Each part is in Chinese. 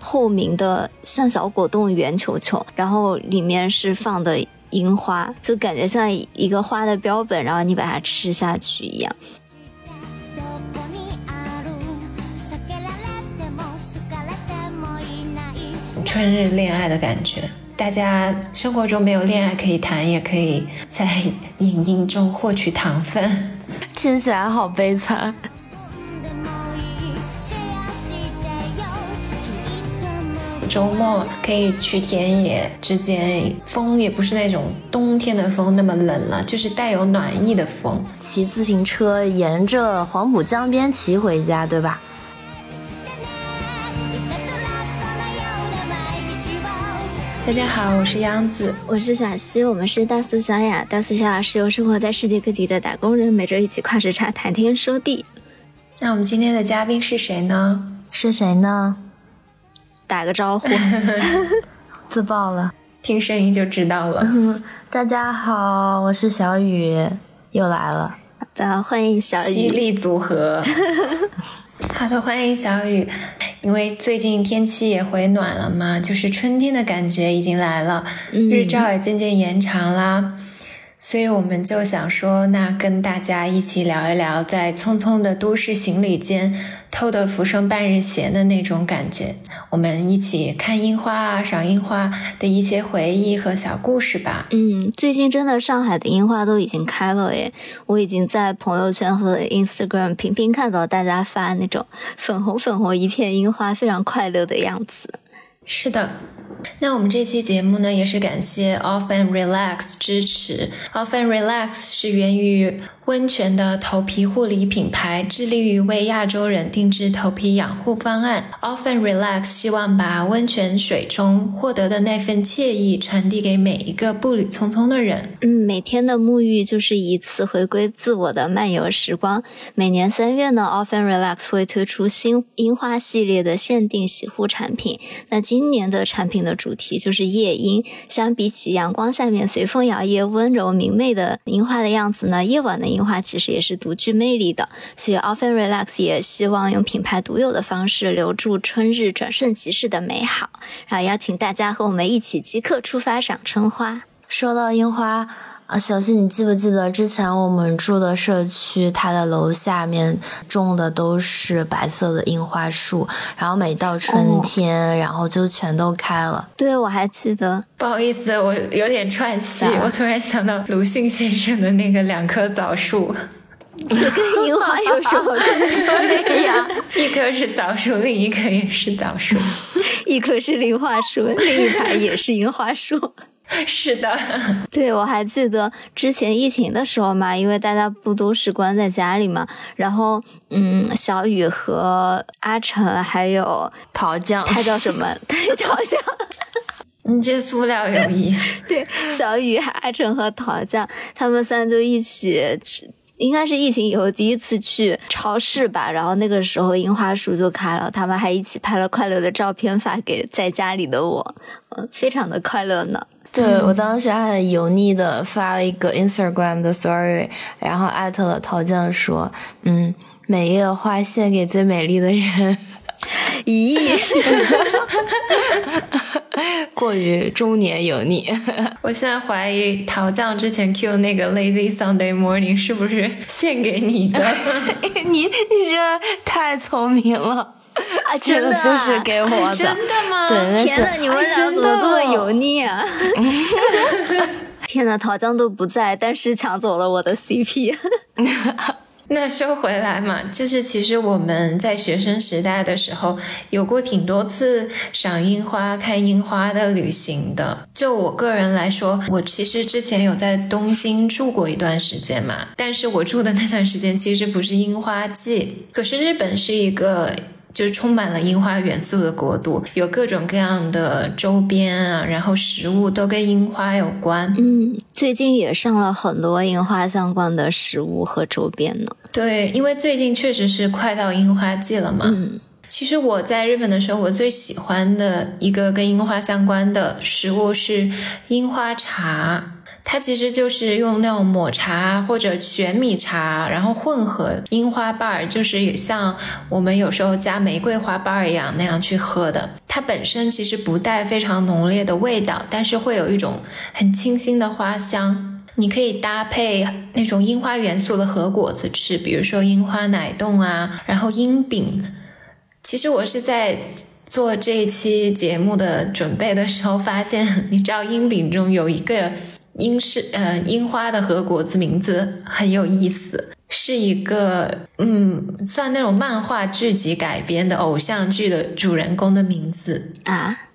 透明的像小果冻圆球球，然后里面是放的樱花，就感觉像一个花的标本，然后你把它吃下去一样。春日恋爱的感觉，大家生活中没有恋爱可以谈，也可以在影音中获取糖分，听起来好悲惨。周末可以去田野之间，风也不是那种冬天的风那么冷了，就是带有暖意的风。骑自行车沿着黄浦江边骑回家，对吧？大家好，我是央子，我是小溪，我们是大苏小雅。大苏小雅是由生活在世界各地的打工人，每周一起跨时差谈天说地。那我们今天的嘉宾是谁呢？是谁呢？打个招呼，自爆了，听声音就知道了。大家好，我是小雨，又来了。好的，欢迎小雨，犀利组合。好的，欢迎小雨。因为最近天气也回暖了嘛，就是春天的感觉已经来了，日照也渐渐延长啦。所以我们就想说，那跟大家一起聊一聊，在匆匆的都市行旅间偷得浮生半日闲的那种感觉。我们一起看樱花啊，赏樱花的一些回忆和小故事吧。嗯，最近真的上海的樱花都已经开了耶，我已经在朋友圈和 Instagram 频频看到大家发那种粉红粉红一片樱花，非常快乐的样子。是的。那我们这期节目呢，也是感谢 Off and Relax 支持。Off and Relax 是源于温泉的头皮护理品牌，致力于为亚洲人定制头皮养护方案。Off and Relax 希望把温泉水中获得的那份惬意传递给每一个步履匆匆的人。嗯，每天的沐浴就是一次回归自我的漫游时光。每年三月呢，Off and Relax 会推出新樱花系列的限定洗护产品。那今今年的产品的。主题就是夜樱。相比起阳光下面随风摇曳、温柔明媚的樱花的样子呢，夜晚的樱花其实也是独具魅力的。所以，Often Relax 也希望用品牌独有的方式留住春日转瞬即逝的美好，然后邀请大家和我们一起即刻出发赏春花。说到樱花。啊，小溪，你记不记得之前我们住的社区，它的楼下面种的都是白色的樱花树，然后每到春天，然后就全都开了。对，我还记得。不好意思，我有点串戏，我突然想到鲁迅先生的那个两棵枣树，这跟樱花有什么关系呀？一棵是枣树，另一棵也是枣树，一棵是樱花树，另一排也是樱花树。是的，对，我还记得之前疫情的时候嘛，因为大家不都是关在家里嘛，然后嗯，小雨和阿成还有桃酱，他叫什么？对，桃酱。你这塑料友谊。对，小雨、阿成和桃酱，他们三就一起，应该是疫情以后第一次去超市吧。然后那个时候樱花树就开了，他们还一起拍了快乐的照片发给在家里的我，嗯，非常的快乐呢。对我当时还很油腻的发了一个 Instagram 的 story，然后艾特了陶酱说：“嗯，每一朵花献给最美丽的人。”咦，过于中年油腻。我现在怀疑陶酱之前 Q 那个 Lazy Sunday Morning 是不是献给你的？你你这太聪明了。啊，真的就是给我的，真的吗？对，天呐，你们俩怎么这么油腻啊？天呐，桃江都不在，但是抢走了我的 CP。那说回来嘛，就是其实我们在学生时代的时候，有过挺多次赏樱花、看樱花的旅行的。就我个人来说，我其实之前有在东京住过一段时间嘛，但是我住的那段时间其实不是樱花季。可是日本是一个。就是充满了樱花元素的国度，有各种各样的周边啊，然后食物都跟樱花有关。嗯，最近也上了很多樱花相关的食物和周边呢。对，因为最近确实是快到樱花季了嘛。嗯。其实我在日本的时候，我最喜欢的一个跟樱花相关的食物是樱花茶。它其实就是用那种抹茶或者玄米茶，然后混合樱花瓣儿，就是像我们有时候加玫瑰花瓣儿一样那样去喝的。它本身其实不带非常浓烈的味道，但是会有一种很清新的花香。你可以搭配那种樱花元素的和果子吃，比如说樱花奶冻啊，然后樱饼。其实我是在做这一期节目的准备的时候发现，你知道樱饼中有一个。樱是呃樱花的和果子名字很有意思，是一个嗯算那种漫画剧集改编的偶像剧的主人公的名字啊，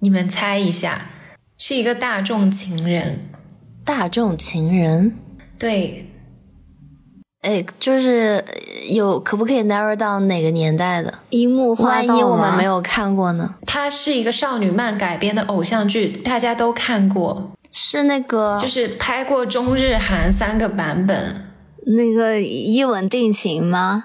你们猜一下，是一个大众情人，大众情人，对，哎，就是有可不可以 narrow 到哪个年代的樱木花万一我们没有看过呢？它是一个少女漫改编的偶像剧，大家都看过。是那个，就是拍过中日韩三个版本，那个一吻定情吗？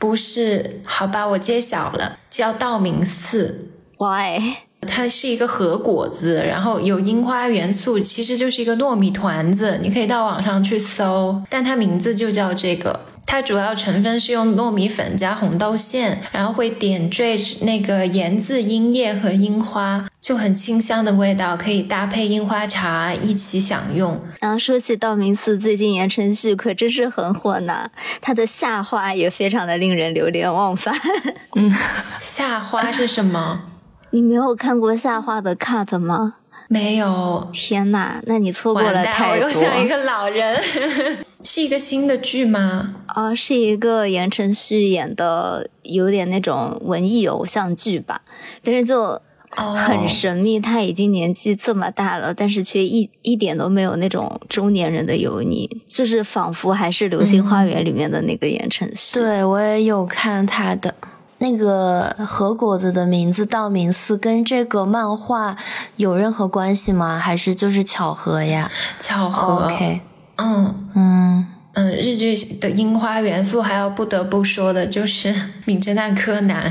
不是，好吧，我揭晓了，叫道明寺。Why？它是一个和果子，然后有樱花元素，其实就是一个糯米团子，你可以到网上去搜，但它名字就叫这个。它主要成分是用糯米粉加红豆馅，然后会点缀那个盐渍樱叶和樱花，就很清香的味道，可以搭配樱花茶一起享用。然后说起道明寺，最近言承旭可真是很火呢，他的夏花也非常的令人流连忘返。嗯，夏花是什么？你没有看过夏花的 cut 吗？没有，天呐，那你错过了太多。我又像一个老人。是一个新的剧吗？哦，是一个言承旭演的，有点那种文艺偶像剧吧。但是就很神秘，他已经年纪这么大了，但是却一一点都没有那种中年人的油腻，就是仿佛还是《流星花园》里面的那个言承旭。对我也有看他的。那个和果子的名字道明寺跟这个漫画有任何关系吗？还是就是巧合呀？巧合。OK，嗯嗯嗯，日剧的樱花元素还要不得不说的就是《名侦探柯南》。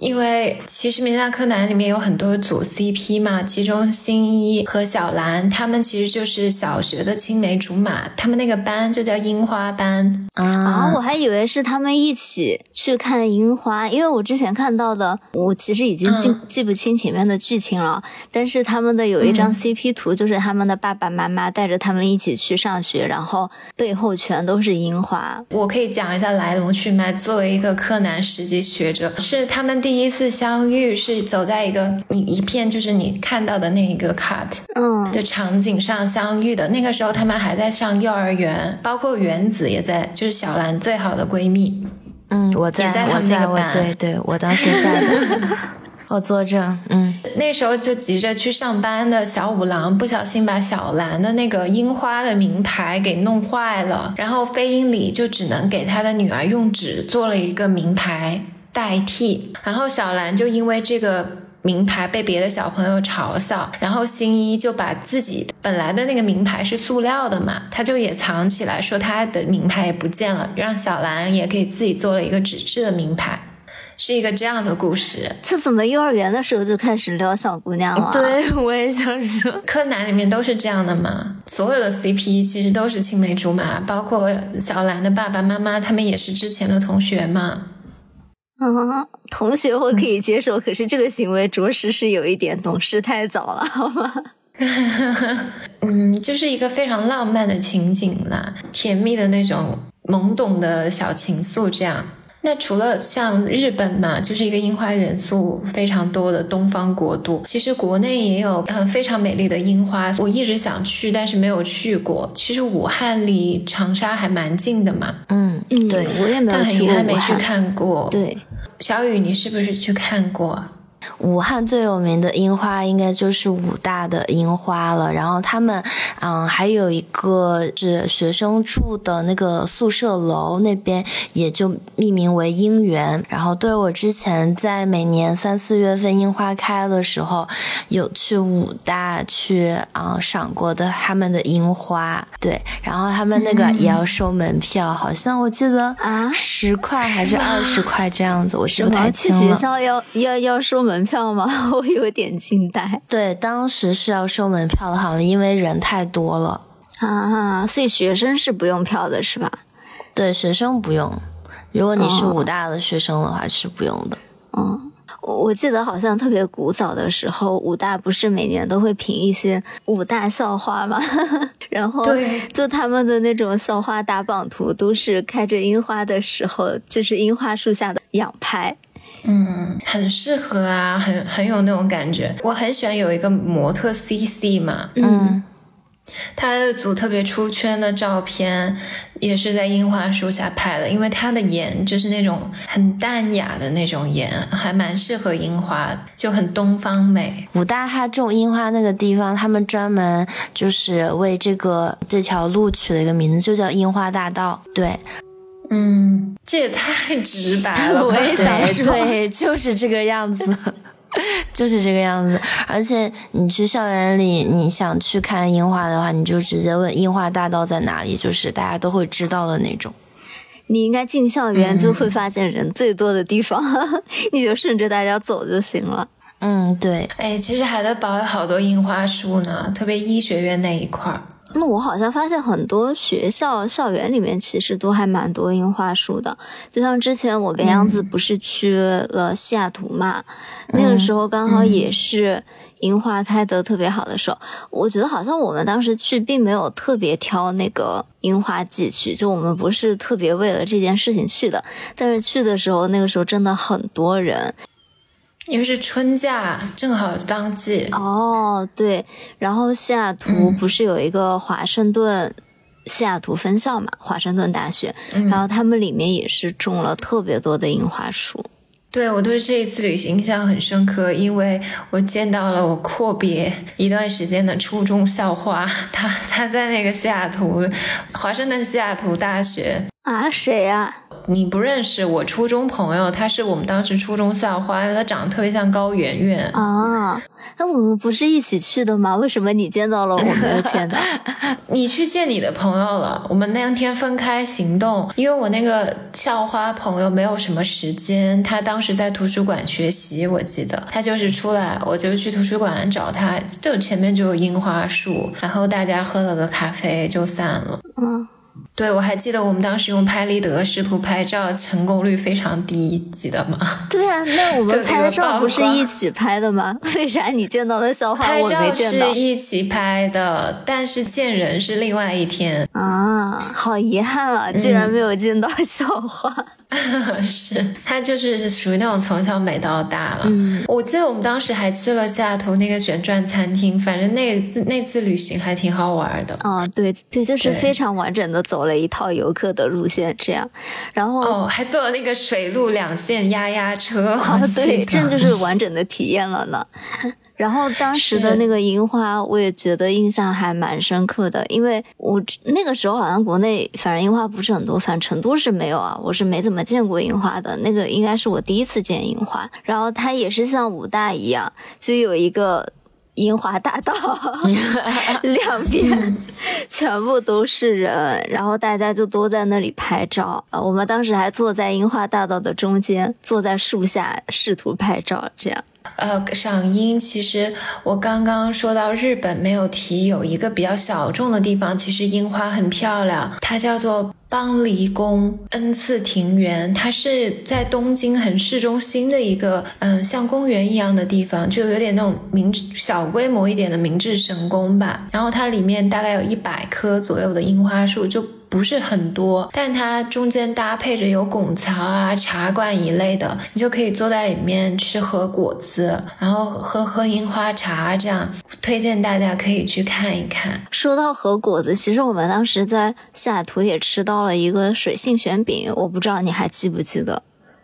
因为其实《名侦探柯南》里面有很多组 CP 嘛，其中新一和小兰他们其实就是小学的青梅竹马，他们那个班就叫樱花班啊。我还以为是他们一起去看樱花，因为我之前看到的，我其实已经记记不清前面的剧情了。但是他们的有一张 CP 图，就是他们的爸爸妈妈带着他们一起去上学，然后背后全都是樱花。我可以讲一下来龙去脉。作为一个柯南十级学者，是他们第。第一次相遇是走在一个你一片就是你看到的那一个 cut 嗯的场景上相遇的。那个时候他们还在上幼儿园，包括原子也在，就是小兰最好的闺蜜。嗯，我在，我在，我对对，我当时在的，我作证。嗯，那时候就急着去上班的小五郎不小心把小兰的那个樱花的名牌给弄坏了，然后飞鹰里就只能给他的女儿用纸做了一个名牌。代替，然后小兰就因为这个名牌被别的小朋友嘲笑，然后新一就把自己本来的那个名牌是塑料的嘛，他就也藏起来，说他的名牌也不见了，让小兰也给自己做了一个纸质的名牌，是一个这样的故事。这怎么幼儿园的时候就开始撩小姑娘了？对，我也想说，柯南里面都是这样的嘛，所有的 CP 其实都是青梅竹马，包括小兰的爸爸妈妈，他们也是之前的同学嘛。啊，同学我可以接受，可是这个行为着实是有一点懂事太早了，好吗？嗯，就是一个非常浪漫的情景啦，甜蜜的那种懵懂的小情愫，这样。那除了像日本嘛，就是一个樱花元素非常多的东方国度，其实国内也有嗯非常美丽的樱花，我一直想去，但是没有去过。其实武汉离长沙还蛮近的嘛，嗯嗯对，我也没有去过，但很遗憾没去看过。对。小雨，你是不是去看过？武汉最有名的樱花应该就是武大的樱花了。然后他们，嗯，还有一个是学生住的那个宿舍楼那边，也就命名为樱园。然后对我之前在每年三四月份樱花开的时候，有去武大去啊赏过的他们的樱花。对，然后他们那个也要收门票，好像我记得啊十块还是二十块这样子，我记不太去清了。学校要要要收门票吗？我有点惊呆对，当时是要收门票的，好像因为人太多了。啊！所以学生是不用票的，是吧？对，学生不用。如果你是哦武大的学生的话，是不用的。嗯，我我记得好像特别古早的时候，武大不是每年都会评一些武大校花嘛，然后对就他们的那种校花打榜图，都是开着樱花的时候，就是樱花树下的仰拍。嗯，很适合啊，很很有那种感觉。我很喜欢有一个模特 CC 嘛，嗯，他的组特别出圈的照片，也是在樱花树下拍的，因为他的颜就是那种很淡雅的那种颜，还蛮适合樱花，就很东方美。武大它种樱花那个地方，他们专门就是为这个这条路取了一个名字，就叫樱花大道。对，嗯，这也太直白了 我也想说对，就是这个样子。就是这个样子，而且你去校园里，你想去看樱花的话，你就直接问樱花大道在哪里，就是大家都会知道的那种。你应该进校园就会发现人最多的地方，你就顺着大家走就行了。嗯，对，哎，其实海德堡有好多樱花树呢，特别医学院那一块儿。那我好像发现很多学校校园里面其实都还蛮多樱花树的，就像之前我跟杨子不是去了西雅图嘛，那个时候刚好也是樱花开得特别好的时候。我觉得好像我们当时去并没有特别挑那个樱花季去，就我们不是特别为了这件事情去的，但是去的时候那个时候真的很多人，因为是春假，正好当季。哦，对，然后西雅图不是有一个华盛顿西雅图分校嘛，华盛顿大学，然后他们里面也是种了特别多的樱花树。对我对这一次旅行印象很深刻，因为我见到了我阔别一段时间的初中校花，她她在那个西雅图，华盛顿西雅图大学。啊，谁呀、你不认识我初中朋友，她是我们当时初中校花，因为她长得特别像高圆圆。啊？那我们不是一起去的吗？为什么你见到了，我没有见到？你去见你的朋友了，我们那天分开行动，因为我那个校花朋友没有什么时间，他当时在图书馆学习，我记得他就是出来，我就去图书馆找他，就前面就有樱花树，然后大家喝了个咖啡就散了。嗯，对，我还记得我们当时用拍立得试图拍照，成功率非常低，记得吗？对啊，那我这个们拍照不是一起拍的吗？为啥你见到的校花我拍照没见到是？一起拍的，但是见人是另外一天。啊，好遗憾啊，居然没有见到校花。是，他就是属于那种从小美到大了。嗯，我记得我们当时还去了西雅图那个旋转餐厅，反正那那次旅行还挺好玩的。哦，对对，就是非常完整的走了一套游客的路线，这样，然后哦，还坐了那个水陆两线压压车，哦对，得这就是完整的体验了呢。然后当时的那个樱花，我也觉得印象还蛮深刻的，因为我那个时候好像国内反正樱花不是很多，反正成都是没有啊，我是没怎么见过樱花的。那个应该是我第一次见樱花，然后它也是像武大一样，就有一个樱花大道，两边全部都是人，然后大家就都在那里拍照。呃，我们当时还坐在樱花大道的中间，坐在树下试图拍照，这样。呃，赏樱其实我刚刚说到日本没有提，有一个比较小众的地方，其实樱花很漂亮，它叫做邦离宫恩赐庭园，它是在东京很市中心的一个嗯像公园一样的地方，就有点那种明小规模一点的明治神宫吧。然后它里面大概有一百棵左右的樱花树，就不是很多，但它中间搭配着有拱桥啊、茶馆一类的，你就可以坐在里面吃喝果子，然后喝喝樱花茶，这样推荐大家可以去看一看。说到和果子，其实我们当时在西雅图也吃到了一个水性卷饼，我不知道你还记不记得？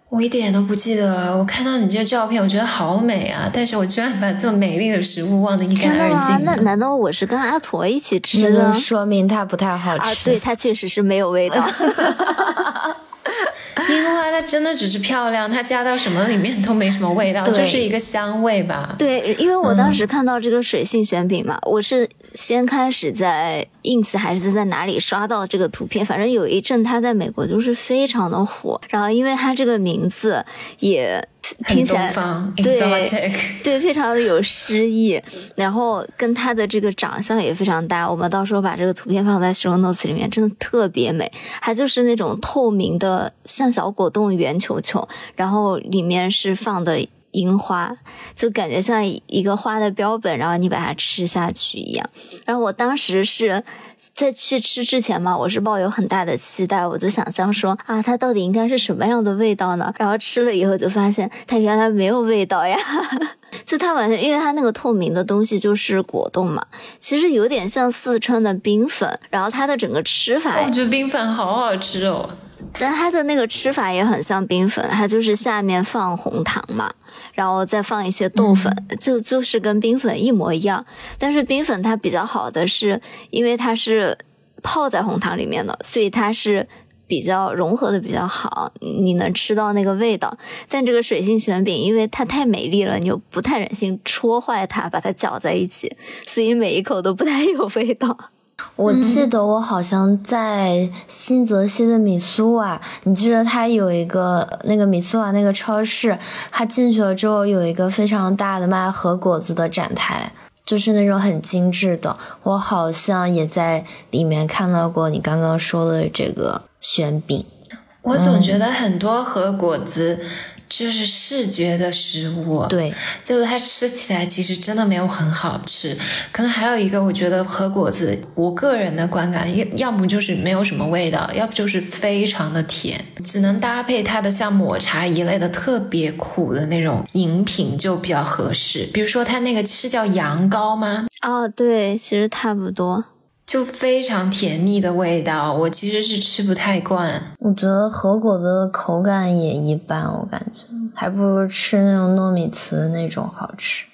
我一点都不记得，我看到你这个照片，我觉得好美啊！但是我居然把这么美丽的食物忘得一干二净。那难道我是跟阿驼一起吃的？说明它不太好吃啊！对，它确实是没有味道。樱花它真的只是漂亮，它加到什么里面都没什么味道，就是一个香味吧。对，因为我当时看到这个水性选品嘛，我是先开始在 ins 还是在哪里刷到这个图片，反正有一阵他在美国就是非常的火，然后因为他这个名字也。听起来对对，非常的有诗意，然后跟他的这个长相也非常搭。我们到时候把这个图片放在 show notes 里面，真的特别美。它就是那种透明的，像小果冻圆球球，然后里面是放的樱花，就感觉像一个花的标本，然后你把它吃下去一样。然后我当时是。在去吃之前嘛，我是抱有很大的期待，我就想象说啊，它到底应该是什么样的味道呢？然后吃了以后就发现它原来没有味道呀，就它完全因为它那个透明的东西就是果冻嘛，其实有点像四川的冰粉，然后它的整个吃法，我觉得冰粉好好吃哦。但它的那个吃法也很像冰粉，它就是下面放红糖嘛，然后再放一些豆粉，就就是跟冰粉一模一样。但是冰粉它比较好的是，因为它是泡在红糖里面的，所以它是比较融合的比较好，你能吃到那个味道。但这个水性旋饼，因为它太美丽了，你又不太忍心戳坏它，把它搅在一起，所以每一口都不太有味道。我记得我好像在新泽西的米苏瓦，你记得它有一个那个米苏瓦那个超市，它进去了之后有一个非常大的卖和果子的展台，就是那种很精致的。我好像也在里面看到过你刚刚说的这个旋饼。我总觉得很多和果子。就是视觉的食物，对，就是它吃起来其实真的没有很好吃。可能还有一个，我觉得和果子，我个人的观感，要要么就是没有什么味道，要不就是非常的甜，只能搭配它的像抹茶一类的特别苦的那种饮品就比较合适。比如说它那个是叫羊羔吗？哦，对，其实差不多。就非常甜腻的味道，我其实是吃不太惯。我觉得核果子的口感也一般，我感觉还不如吃那种糯米糍那种好吃。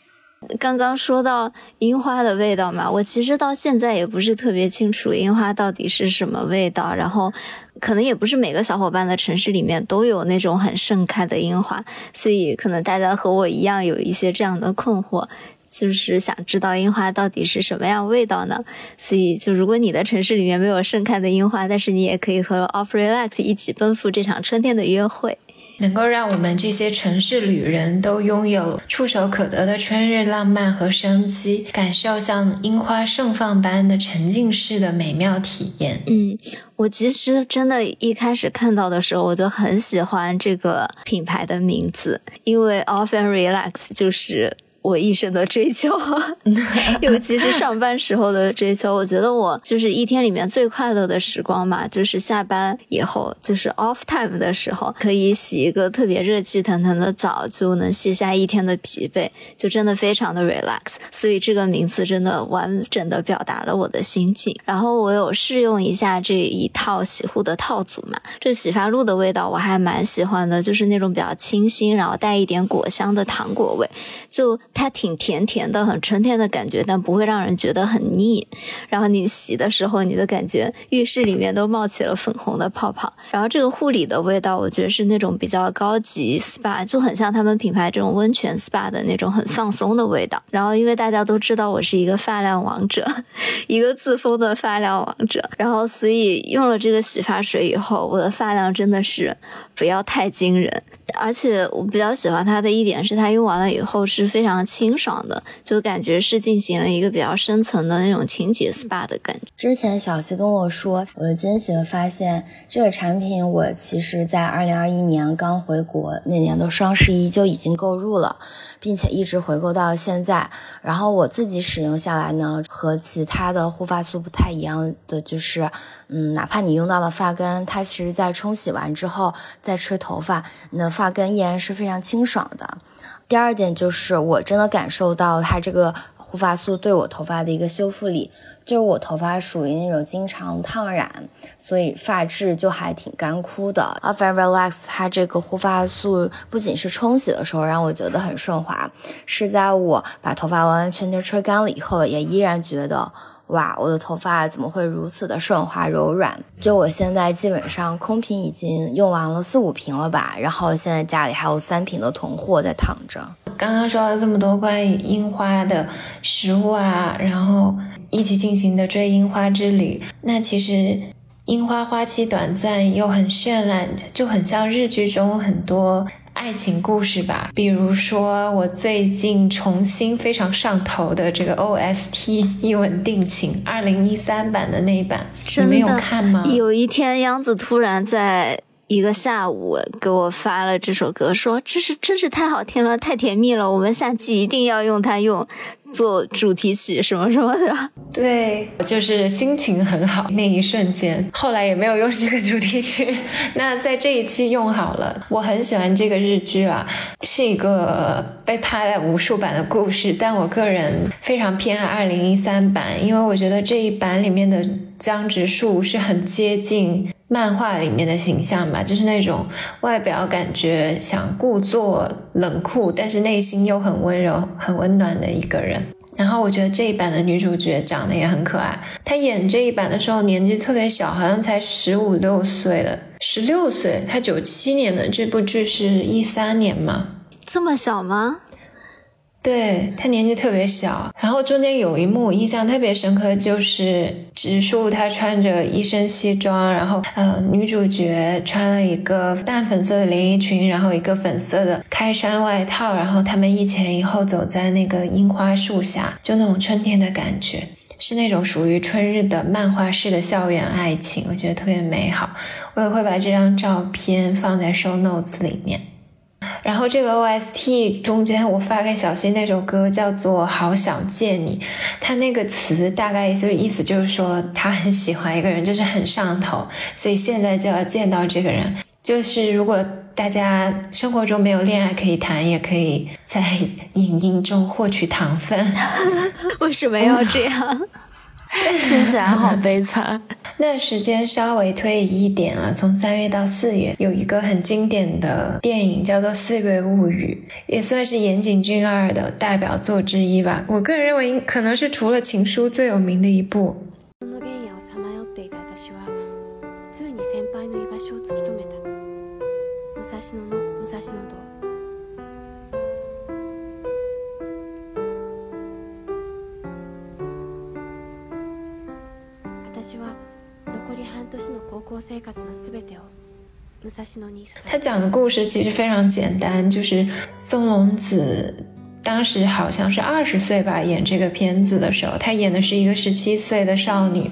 刚刚说到樱花的味道嘛，我其实到现在也不是特别清楚樱花到底是什么味道，然后可能也不是每个小伙伴的城市里面都有那种很盛开的樱花，所以可能大家和我一样有一些这样的困惑。就是想知道樱花到底是什么样味道呢？所以，就如果你的城市里面没有盛开的樱花，但是你也可以和 Off Relax 一起奔赴这场春天的约会，能够让我们这些城市旅人都拥有触手可得的春日浪漫和生机，感受像樱花盛放般的沉浸式的美妙体验。嗯，我其实真的一开始看到的时候，我就很喜欢这个品牌的名字，因为 Off and Relax 就是。我一生的追求，尤其是上班时候的追求。我觉得我就是一天里面最快乐的时光嘛，就是下班以后，就是 off time 的时候，可以洗一个特别热气腾腾的澡，就能卸下一天的疲惫，就真的非常的 relax。所以这个名字真的完整的表达了我的心境。然后我有试用一下这一套洗护的套组嘛，这洗发露的味道我还蛮喜欢的，就是那种比较清新，然后带一点果香的糖果味，就。它挺甜甜的，很春天的感觉，但不会让人觉得很腻。然后你洗的时候，你的感觉浴室里面都冒起了粉红的泡泡。然后这个护理的味道，我觉得是那种比较高级 SPA，就很像他们品牌这种温泉 SPA 的那种很放松的味道。然后因为大家都知道我是一个发量王者，一个自封的发量王者，然后所以用了这个洗发水以后，我的发量真的是不要太惊人。而且我比较喜欢它的一点是，它用完了以后是非常清爽的，就感觉是进行了一个比较深层的那种清洁 SPA 的感觉。之前小溪跟我说，我惊喜的发现，这个产品我其实在二零二一年刚回国那年的双十一就已经购入了。并且一直回购到现在，然后我自己使用下来呢，和其他的护发素不太一样的就是，嗯，哪怕你用到了发根，它其实在冲洗完之后再吹头发，你的发根依然是非常清爽的。第二点就是，我真的感受到它这个。护发素对我头发的一个修复力。就是我头发属于那种经常烫染，所以发质就还挺干枯的。a f a Relax 它这个护发素不仅是冲洗的时候让我觉得很顺滑，是在我把头发完完全全吹干了以后，也依然觉得。哇，我的头发怎么会如此的顺滑柔软？就我现在基本上空瓶已经用完了四五瓶了吧，然后现在家里还有三瓶的囤货在躺着。刚刚说了这么多关于樱花的食物啊，然后一起进行的追樱花之旅，那其实樱花花期短暂又很绚烂，就很像日剧中很多。爱情故事吧，比如说我最近重新非常上头的这个 OST 《一吻定情》，二零一三版的那一版，你没有看吗？有一天，央子突然在一个下午给我发了这首歌，说这是真是太好听了，太甜蜜了，我们下期一定要用它用。做主题曲什么什么的，对，就是心情很好那一瞬间。后来也没有用这个主题曲，那在这一期用好了。我很喜欢这个日剧啦，是一个被拍了无数版的故事，但我个人非常偏爱二零一三版，因为我觉得这一版里面的江直树是很接近。漫画里面的形象吧，就是那种外表感觉想故作冷酷，但是内心又很温柔、很温暖的一个人。然后我觉得这一版的女主角长得也很可爱。她演这一版的时候年纪特别小，好像才十五六岁了，十六岁。她九七年的这部剧是一三年嘛？这么小吗？对他年纪特别小，然后中间有一幕印象特别深刻，就是植树他穿着一身西装，然后呃女主角穿了一个淡粉色的连衣裙，然后一个粉色的开衫外套，然后他们一前一后走在那个樱花树下，就那种春天的感觉，是那种属于春日的漫画式的校园爱情，我觉得特别美好。我也会把这张照片放在 show notes 里面。然后这个 OST 中间，我发给小新那首歌叫做《好想见你》，他那个词大概就意思就是说他很喜欢一个人，就是很上头，所以现在就要见到这个人。就是如果大家生活中没有恋爱可以谈，也可以在影音中获取糖分。为什么要这样？听起来好悲惨。那时间稍微推移一点啊，从三月到四月，有一个很经典的电影叫做《四月物语》，也算是岩井俊二的代表作之一吧。我个人认为，可能是除了《情书》最有名的一部。他讲的故事其实非常简单，就是松隆子当时好像是二十岁吧，演这个片子的时候，他演的是一个十七岁的少女，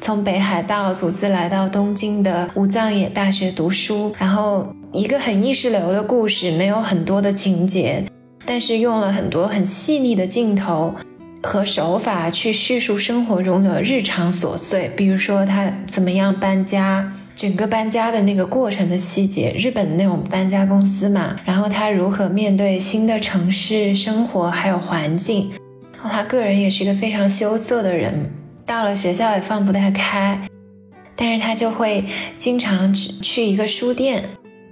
从北海道独自来到东京的武藏野大学读书，然后一个很意识流的故事，没有很多的情节，但是用了很多很细腻的镜头。和手法去叙述生活中的日常琐碎，比如说他怎么样搬家，整个搬家的那个过程的细节，日本的那种搬家公司嘛，然后他如何面对新的城市生活还有环境，他个人也是一个非常羞涩的人，到了学校也放不太开，但是他就会经常去去一个书店，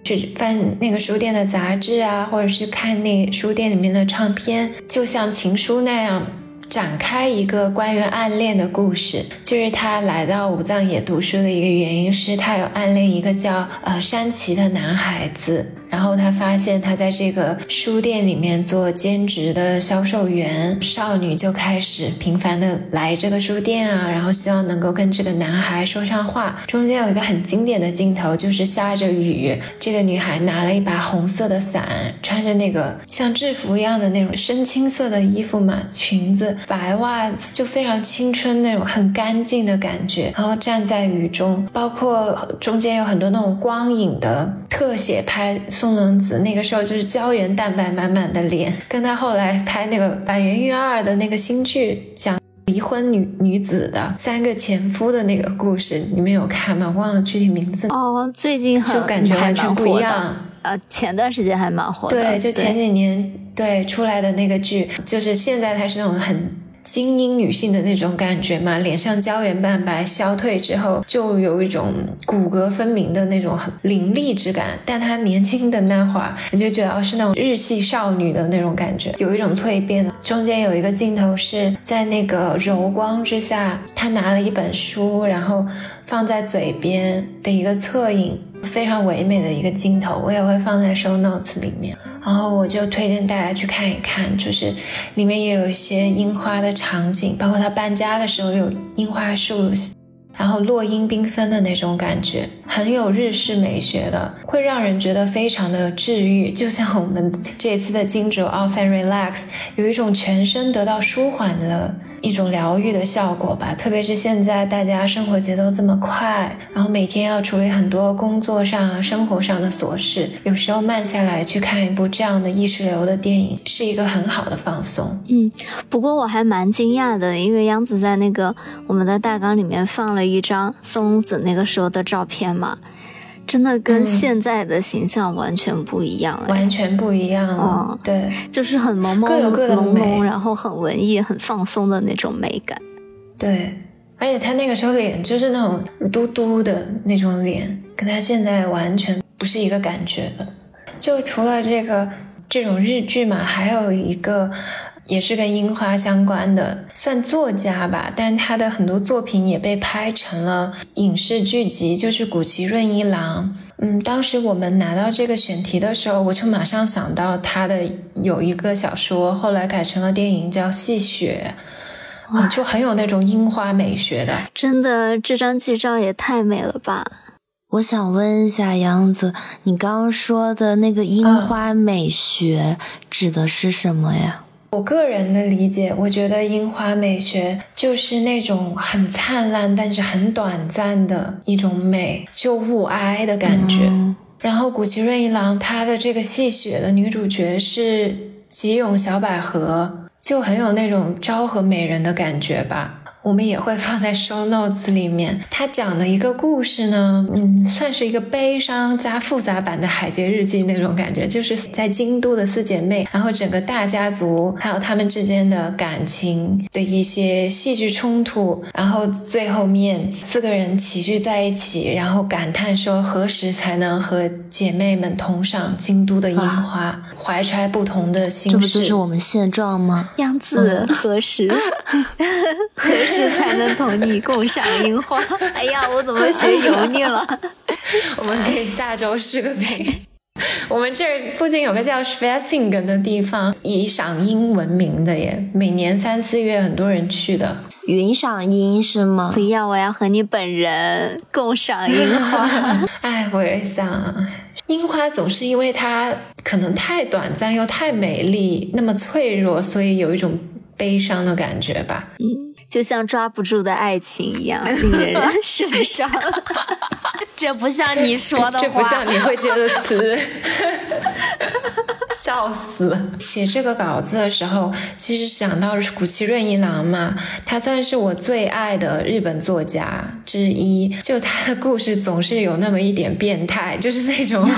去翻那个书店的杂志啊，或者是看那书店里面的唱片，就像情书那样。展开一个关于暗恋的故事，就是他来到武藏野读书的一个原因是他有暗恋一个叫呃山崎的男孩子。然后他发现，他在这个书店里面做兼职的销售员，少女就开始频繁的来这个书店啊，然后希望能够跟这个男孩说上话。中间有一个很经典的镜头，就是下着雨，这个女孩拿了一把红色的伞，穿着那个像制服一样的那种深青色的衣服嘛，裙子、白袜子，就非常青春那种很干净的感觉。然后站在雨中，包括中间有很多那种光影的特写拍。宋能子那个时候就是胶原蛋白满满的脸，跟他后来拍那个板垣育二的那个新剧，讲离婚女女子的三个前夫的那个故事，你们有看吗？忘了具体名字哦。最近就感觉完全不一样。呃，前段时间还蛮火的。对，就前几年对出来的那个剧，就是现在它是那种很精英女性的那种感觉嘛，脸上胶原蛋白消退之后，就有一种骨骼分明的那种很凌厉之感。但她年轻的那会儿，你就觉得哦，是那种日系少女的那种感觉，有一种蜕变。中间有一个镜头是在那个柔光之下，她拿了一本书，然后放在嘴边的一个侧影，非常唯美的一个镜头，我也会放在 show notes 里面。然后我就推荐大家去看一看，就是里面也有一些樱花的场景，包括他搬家的时候有樱花树，然后落英缤纷的那种感觉，很有日式美学的，会让人觉得非常的治愈。就像我们这次的金主 Off and Relax，有一种全身得到舒缓的。一种疗愈的效果吧，特别是现在大家生活节奏这么快，然后每天要处理很多工作上、生活上的琐事，有时候慢下来去看一部这样的意识流的电影，是一个很好的放松。嗯，不过我还蛮惊讶的，因为央子在那个我们的大纲里面放了一张松子那个时候的照片嘛。真的跟现在的形象完全不一样，完全不一样。嗯，对，就是很朦朦胧胧，然后很文艺、很放松的那种美感。对，而且他那个时候脸就是那种嘟嘟的那种脸，跟他现在完全不是一个感觉的。就除了这个这种日剧嘛，还有一个。也是跟樱花相关的，算作家吧，但他的很多作品也被拍成了影视剧集，就是古崎润一郎。嗯，当时我们拿到这个选题的时候，我就马上想到他的有一个小说，后来改成了电影，叫《细雪》，哇就很有那种樱花美学的。真的，这张剧照也太美了吧！我想问一下杨子，你刚刚说的那个樱花美学指的是什么呀？我个人的理解，我觉得樱花美学就是那种很灿烂，但是很短暂的一种美，就物哀的感觉。然后古奇润一郎他的这个戏雪的女主角是吉永小百合，就很有那种昭和美人的感觉吧。我们也会放在 show notes 里面。他讲的一个故事呢，嗯，算是一个悲伤加复杂版的《海街日记》那种感觉，就是在京都的四姐妹，然后整个大家族，还有他们之间的感情的一些戏剧冲突，然后最后面四个人齐聚在一起，然后感叹说何时才能和姐妹们同赏京都的樱花，怀揣不同的心事。这不就是我们现状吗？样子 何时？何时？是才能同你共赏樱花。哎呀，我怎么 学油腻了？我们可以下周视个频。我们这儿附近有个叫 s p a c i n g 的地方，以赏樱闻名的耶。每年三四月很多人去的。云赏樱是吗？不要，我要和你本人共赏樱花。哎，我也想。樱花总是因为它可能太短暂又太美丽，那么脆弱，所以有一种悲伤的感觉吧。嗯。就像抓不住的爱情一样，令人 神伤。这不像你说的话，这不像你会接的词。笑死！写这个稿子的时候，其实想到古崎润一郎嘛，他算是我最爱的日本作家之一。就他的故事总是有那么一点变态，就是那种。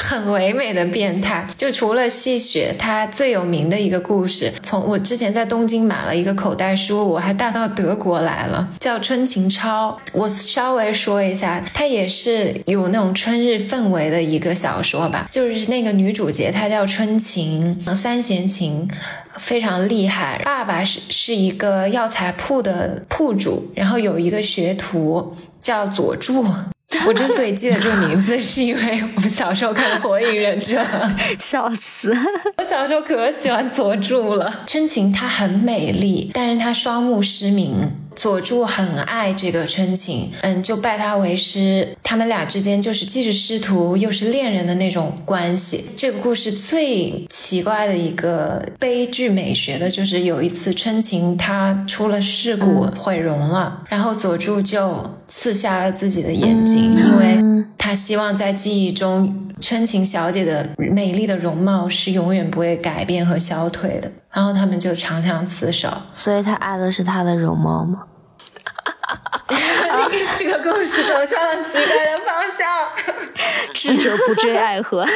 很唯美的变态，就除了戏雪，他最有名的一个故事，从我之前在东京买了一个口袋书，我还带到德国来了，叫《春情抄》。我稍微说一下，它也是有那种春日氛围的一个小说吧，就是那个女主角她叫春晴，三弦琴非常厉害，爸爸是是一个药材铺的铺主，然后有一个学徒叫佐助。我之所以记得这个名字，是因为我们小时候看《火影忍者》，笑死！我小时候可喜欢佐助了。春晴她很美丽，但是她双目失明。佐助很爱这个春晴，嗯，就拜她为师。他们俩之间就是既是师徒又是恋人的那种关系。这个故事最奇怪的一个悲剧美学的就是有一次春晴她出了事故毁容了，然后佐助就刺瞎了自己的眼睛，因为他希望在记忆中春晴小姐的美丽的容貌是永远不会改变和消退的。然后他们就长相厮守，所以他爱的是她的容貌吗？这个故事走向了奇怪的方向。智者不追爱河。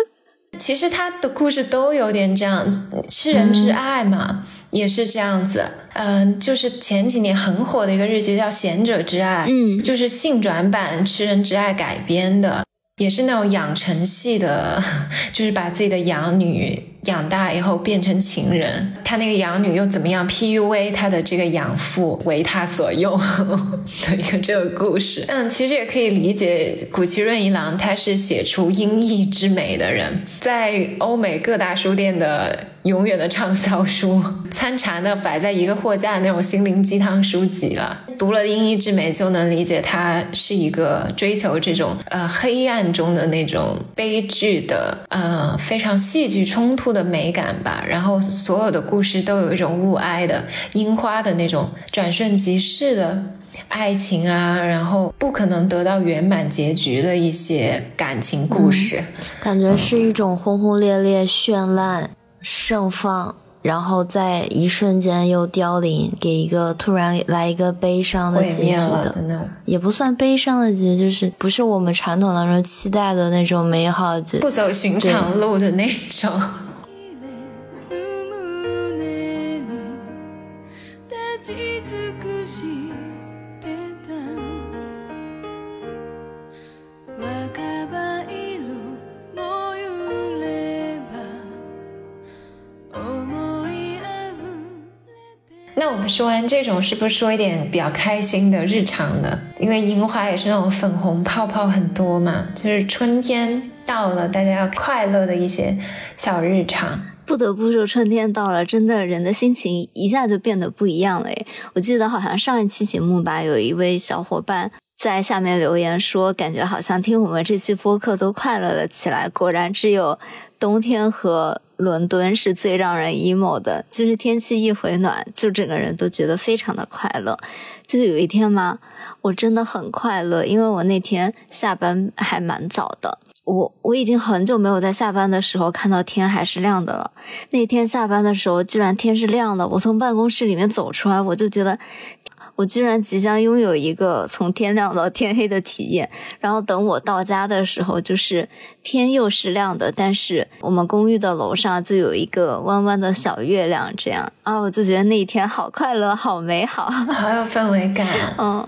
其实他的故事都有点这样，吃人之爱嘛。也是这样子。嗯，就是前几年很火的一个日剧叫《贤者之爱》，嗯，就是性转版《吃人之爱》改编的，也是那种养成系的，就是把自己的养女。养大以后变成情人，他那个养女又怎么样 PUA 他的这个养父为他所用 的一个这个故事。嗯，其实也可以理解，古奇润一郎他是写出音译之美的人，在欧美各大书店的永远的畅销书，参禅的摆在一个货架那种心灵鸡汤书籍了。读了英译之美，就能理解他是一个追求这种呃黑暗中的那种悲剧的呃非常戏剧冲突。的美感吧，然后所有的故事都有一种物哀的樱花的那种转瞬即逝的爱情啊，然后不可能得到圆满结局的一些感情故事，感觉是一种轰轰烈烈、绚烂盛放，然后在一瞬间又凋零，给一个突然来一个悲伤的结局的也不算悲伤的结局，就是不是我们传统当中期待的那种美好结，不走寻常路的那种。说完这种，是不是说一点比较开心的日常的？因为樱花也是那种粉红泡泡很多嘛，就是春天到了，大家要快乐的一些小日常。不得不说，春天到了，真的人的心情一下就变得不一样了。诶，我记得好像上一期节目吧，有一位小伙伴在下面留言说，感觉好像听我们这期播客都快乐了起来。果然，只有冬天和。伦敦是最让人 emo 的，就是天气一回暖，就整个人都觉得非常的快乐。就有一天嘛，我真的很快乐，因为我那天下班还蛮早的。我我已经很久没有在下班的时候看到天还是亮的了。那天下班的时候，居然天是亮的。我从办公室里面走出来，我就觉得。我居然即将拥有一个从天亮到天黑的体验，然后等我到家的时候，就是天又是亮的，但是我们公寓的楼上就有一个弯弯的小月亮，这样。啊，我就觉得那一天好快乐，好美好，好有氛围感，嗯。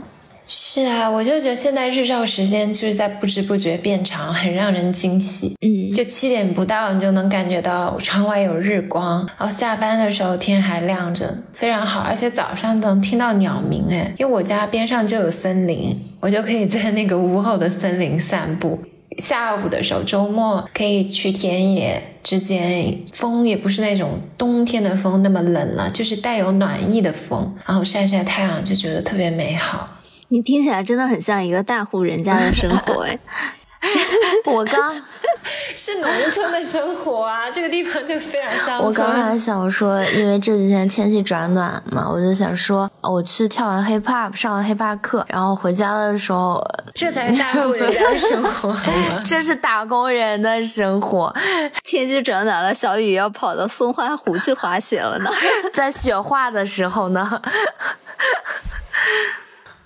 是啊，我就觉得现在日照时间就是在不知不觉变长，很让人惊喜。嗯，就七点不到，你就能感觉到窗外有日光，然后下班的时候天还亮着，非常好。而且早上能听到鸟鸣，哎，因为我家边上就有森林，我就可以在那个屋后的森林散步。下午的时候，周末可以去田野之间，风也不是那种冬天的风那么冷了，就是带有暖意的风，然后晒晒太阳，就觉得特别美好。你听起来真的很像一个大户人家的生活 哎，我刚 是农村的生活啊，这个地方就非常乡我刚还想说，因为这几天天气转暖嘛，我就想说，我去跳完 hip hop，上完 hip hop 课，然后回家的时候，这才是大户人家的生活，这是打工人的生活。天气转暖了，小雨要跑到松花湖去滑雪了呢，在雪化的时候呢。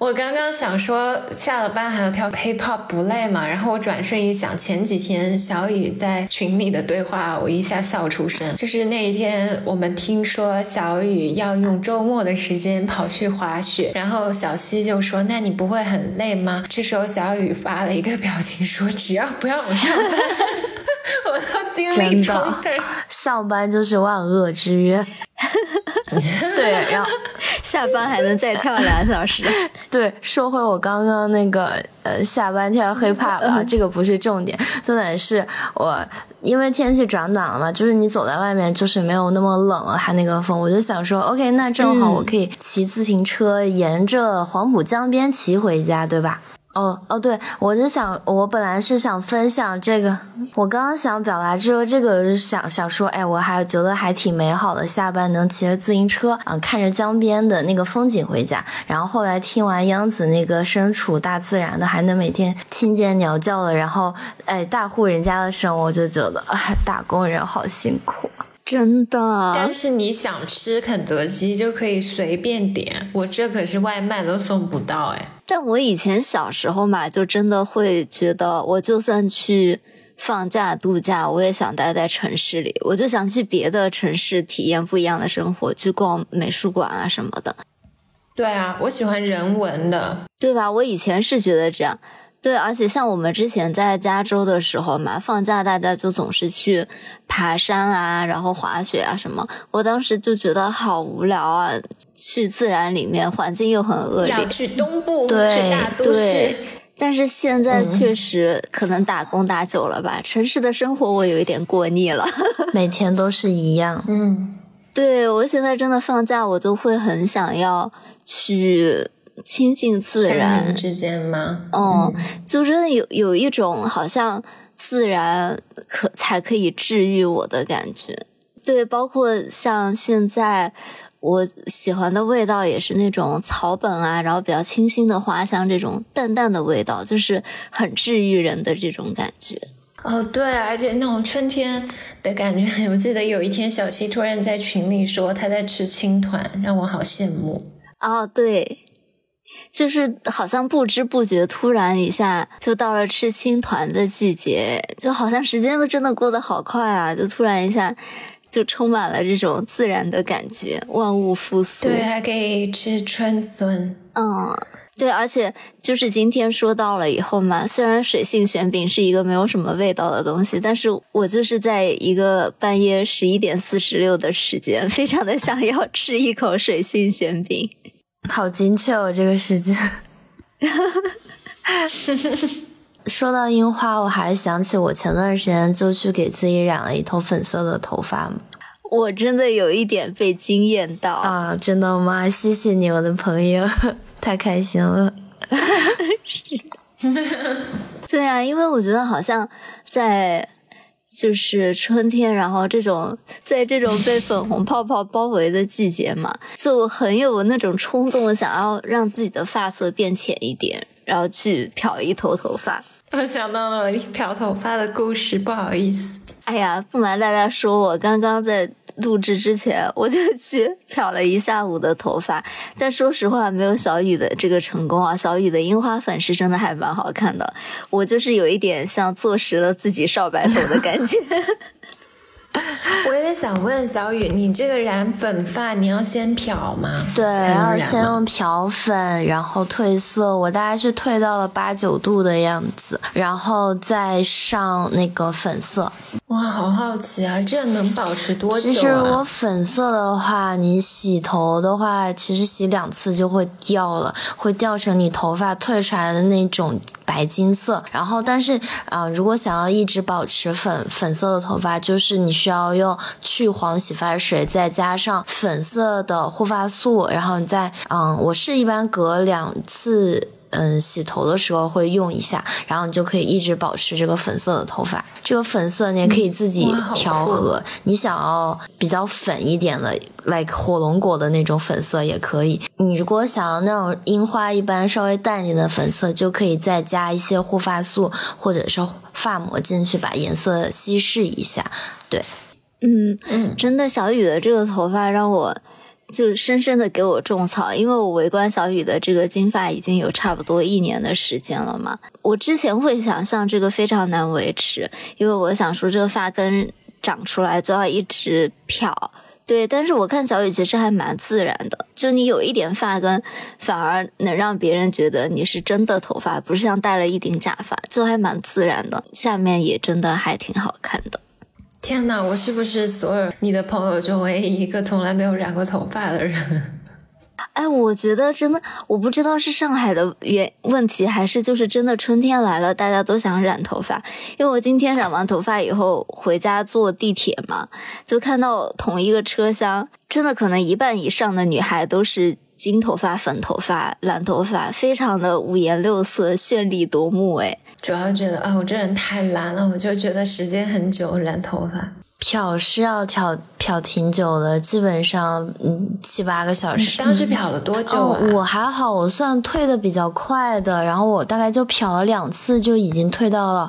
我刚刚想说下了班还要跳 hip hop 不累吗？然后我转瞬一想，前几天小雨在群里的对话，我一下笑出声。就是那一天，我们听说小雨要用周末的时间跑去滑雪，然后小西就说：“那你不会很累吗？”这时候小雨发了一个表情说：“只要不让我上班，我都经历充沛。上班就是万恶之源。”对，然后下班还能再跳两小时。对，说回我刚刚那个呃，下班跳 hiphop 啊，这个不是重点，重点是我因为天气转暖了嘛，就是你走在外面就是没有那么冷了，它那个风，我就想说，OK，那正好我可以骑自行车沿着黄浦江边骑回家，对吧？哦哦，对，我就想，我本来是想分享这个，我刚刚想表达这个，这个想想说，哎，我还觉得还挺美好的，下班能骑着自行车，啊，看着江边的那个风景回家。然后后来听完央子那个身处大自然的，还能每天听见鸟叫了，然后，哎，大户人家的生活，就觉得，啊，打工人好辛苦。真的，但是你想吃肯德基就可以随便点，我这可是外卖都送不到哎。但我以前小时候嘛，就真的会觉得，我就算去放假度假，我也想待在城市里，我就想去别的城市体验不一样的生活，去逛美术馆啊什么的。对啊，我喜欢人文的，对吧？我以前是觉得这样。对，而且像我们之前在加州的时候嘛，放假大家就总是去爬山啊，然后滑雪啊什么。我当时就觉得好无聊啊，去自然里面，环境又很恶劣。要去东部，去大都市。对，但是现在确实可能打工打久了吧，城市的生活我有一点过腻了。每天都是一样。嗯，对我现在真的放假，我都会很想要去亲近自然。之间吗？哦，就真的有有一种好像自然可才可以治愈我的感觉。对，包括像现在我喜欢的味道也是那种草本啊，然后比较清新的花香，这种淡淡的味道，就是很治愈人的这种感觉。哦，对，而且那种春天的感觉，我记得有一天小溪突然在群里说她在吃青团，让我好羡慕。哦，对，就是好像不知不觉，突然一下就到了吃青团的季节，就好像时间真的过得好快啊！就突然一下，就充满了这种自然的感觉，万物复苏。对，还可以吃春笋。嗯，对，而且就是今天说到了以后嘛，虽然水性玄饼是一个没有什么味道的东西，但是我就是在一个半夜十一点四十六的时间，非常的想要吃一口水性玄饼。好精确哦，这个时间。说到樱花，我还想起我前段时间就去给自己染了一头粉色的头发嘛。我真的有一点被惊艳到啊！真的吗？谢谢你，我的朋友，太开心了。是的，对啊，因为我觉得好像在就是春天，然后这种在这种被粉红泡泡包围的季节嘛，就很有那种冲动，想要让自己的发色变浅一点，然后去漂一头头发。我想到了漂头发的故事，不好意思。哎呀，不瞒大家说，我刚刚在录制之前，我就去漂了一下午的头发，但说实话，没有小雨的这个成功啊。小雨的樱花粉是真的还蛮好看的，我就是有一点像坐实了自己少白头的感觉。我也想问小雨，你这个染粉发，你要先漂吗？对，要先用漂粉，然后褪色。我大概是褪到了八九度的样子，然后再上那个粉色。哇，好好奇啊！这能保持多久、啊？其实我粉色的话，你洗头的话，其实洗两次就会掉了，会掉成你头发褪出来的那种白金色。然后，但是啊、呃，如果想要一直保持粉粉色的头发，就是你需要用去黄洗发水，再加上粉色的护发素，然后你再嗯，我是一般隔两次。嗯，洗头的时候会用一下，然后你就可以一直保持这个粉色的头发。这个粉色你也可以自己调和，嗯、你想要比较粉一点的，like 火龙果的那种粉色也可以。你如果想要那种樱花一般稍微淡一点的粉色，就可以再加一些护发素或者是发膜进去，把颜色稀释一下。对，嗯嗯，真的，小雨的这个头发让我。就深深的给我种草，因为我围观小雨的这个金发已经有差不多一年的时间了嘛。我之前会想象这个非常难维持，因为我想说这个发根长出来就要一直漂，对。但是我看小雨其实还蛮自然的，就你有一点发根，反而能让别人觉得你是真的头发，不是像戴了一顶假发，就还蛮自然的。下面也真的还挺好看的。天哪，我是不是所有你的朋友中唯一一个从来没有染过头发的人？哎，我觉得真的，我不知道是上海的原问题，还是就是真的春天来了，大家都想染头发。因为我今天染完头发以后回家坐地铁嘛，就看到同一个车厢，真的可能一半以上的女孩都是金头发、粉头发、蓝头发，非常的五颜六色、绚丽夺目。哎。主要觉得啊，我这人太懒了，我就觉得时间很久染头发。漂是要漂漂挺久的，基本上嗯七八个小时。当时漂了多久啊？哦、我还好，我算退的比较快的，然后我大概就漂了两次，就已经退到了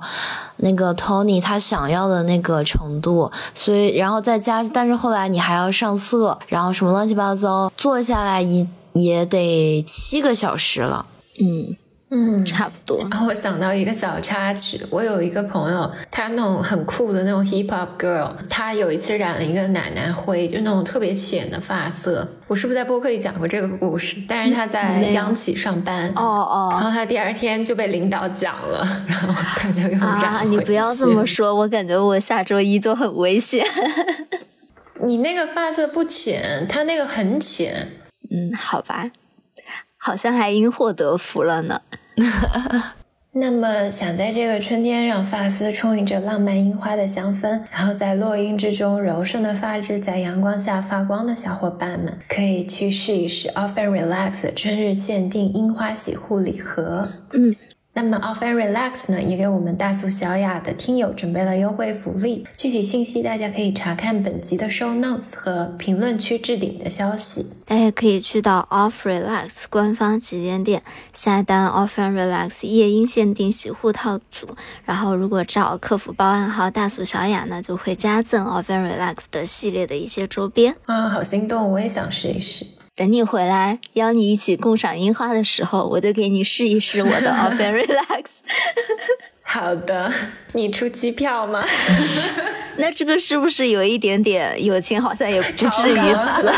那个 Tony 他想要的那个程度。所以，然后再加，但是后来你还要上色，然后什么乱七八糟，做下来一也得七个小时了。嗯。嗯，差不多。然后我想到一个小插曲，我有一个朋友，她那种很酷的那种 hip hop girl，她有一次染了一个奶奶灰，就那种特别浅的发色。我是不是在播客里讲过这个故事？但是她在央企上班，哦哦，然后她第二天就被领导讲了，然后她就又染啊！你不要这么说，我感觉我下周一都很危险。你那个发色不浅，她那个很浅。嗯，好吧，好像还因祸得福了呢。那么，想在这个春天让发丝充盈着浪漫樱花的香氛，然后在落英之中柔顺的发质在阳光下发光的小伙伴们，可以去试一试 Off and Relax 春日限定樱花洗护礼盒。嗯。那么，Off and Relax 呢，也给我们大俗小雅的听友准备了优惠福利，具体信息大家可以查看本集的 Show Notes 和评论区置顶的消息。大家可以去到 Off Relax 官方旗舰店下单 Off and Relax 夜莺限定洗护套组，然后如果找客服报暗号大俗小雅呢，就会加赠 Off and Relax 的系列的一些周边。啊，好心动，我也想试一试。等你回来邀你一起共赏樱花的时候，我就给你试一试我的 Off and Relax。好的，你出机票吗？那这个是不是有一点点友情？好像也不至于此。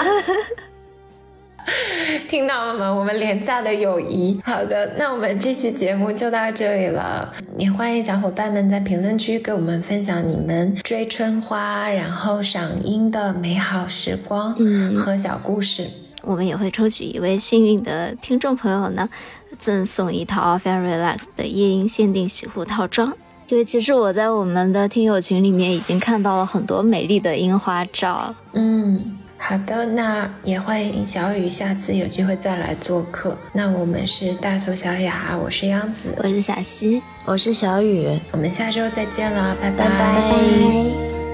听到了吗？我们廉价的友谊。好的，那我们这期节目就到这里了。也欢迎小伙伴们在评论区给我们分享你们追春花，然后赏樱的美好时光，嗯，和小故事。我们也会抽取一位幸运的听众朋友呢，赠送一套 Off and Relax 的夜莺限定洗护套装。对，其实我在我们的听友群里面已经看到了很多美丽的樱花照。嗯，好的，那也欢迎小雨下次有机会再来做客。那我们是大俗小雅，我是央子，我是小溪，我是小雨，我们下周再见了，拜拜拜。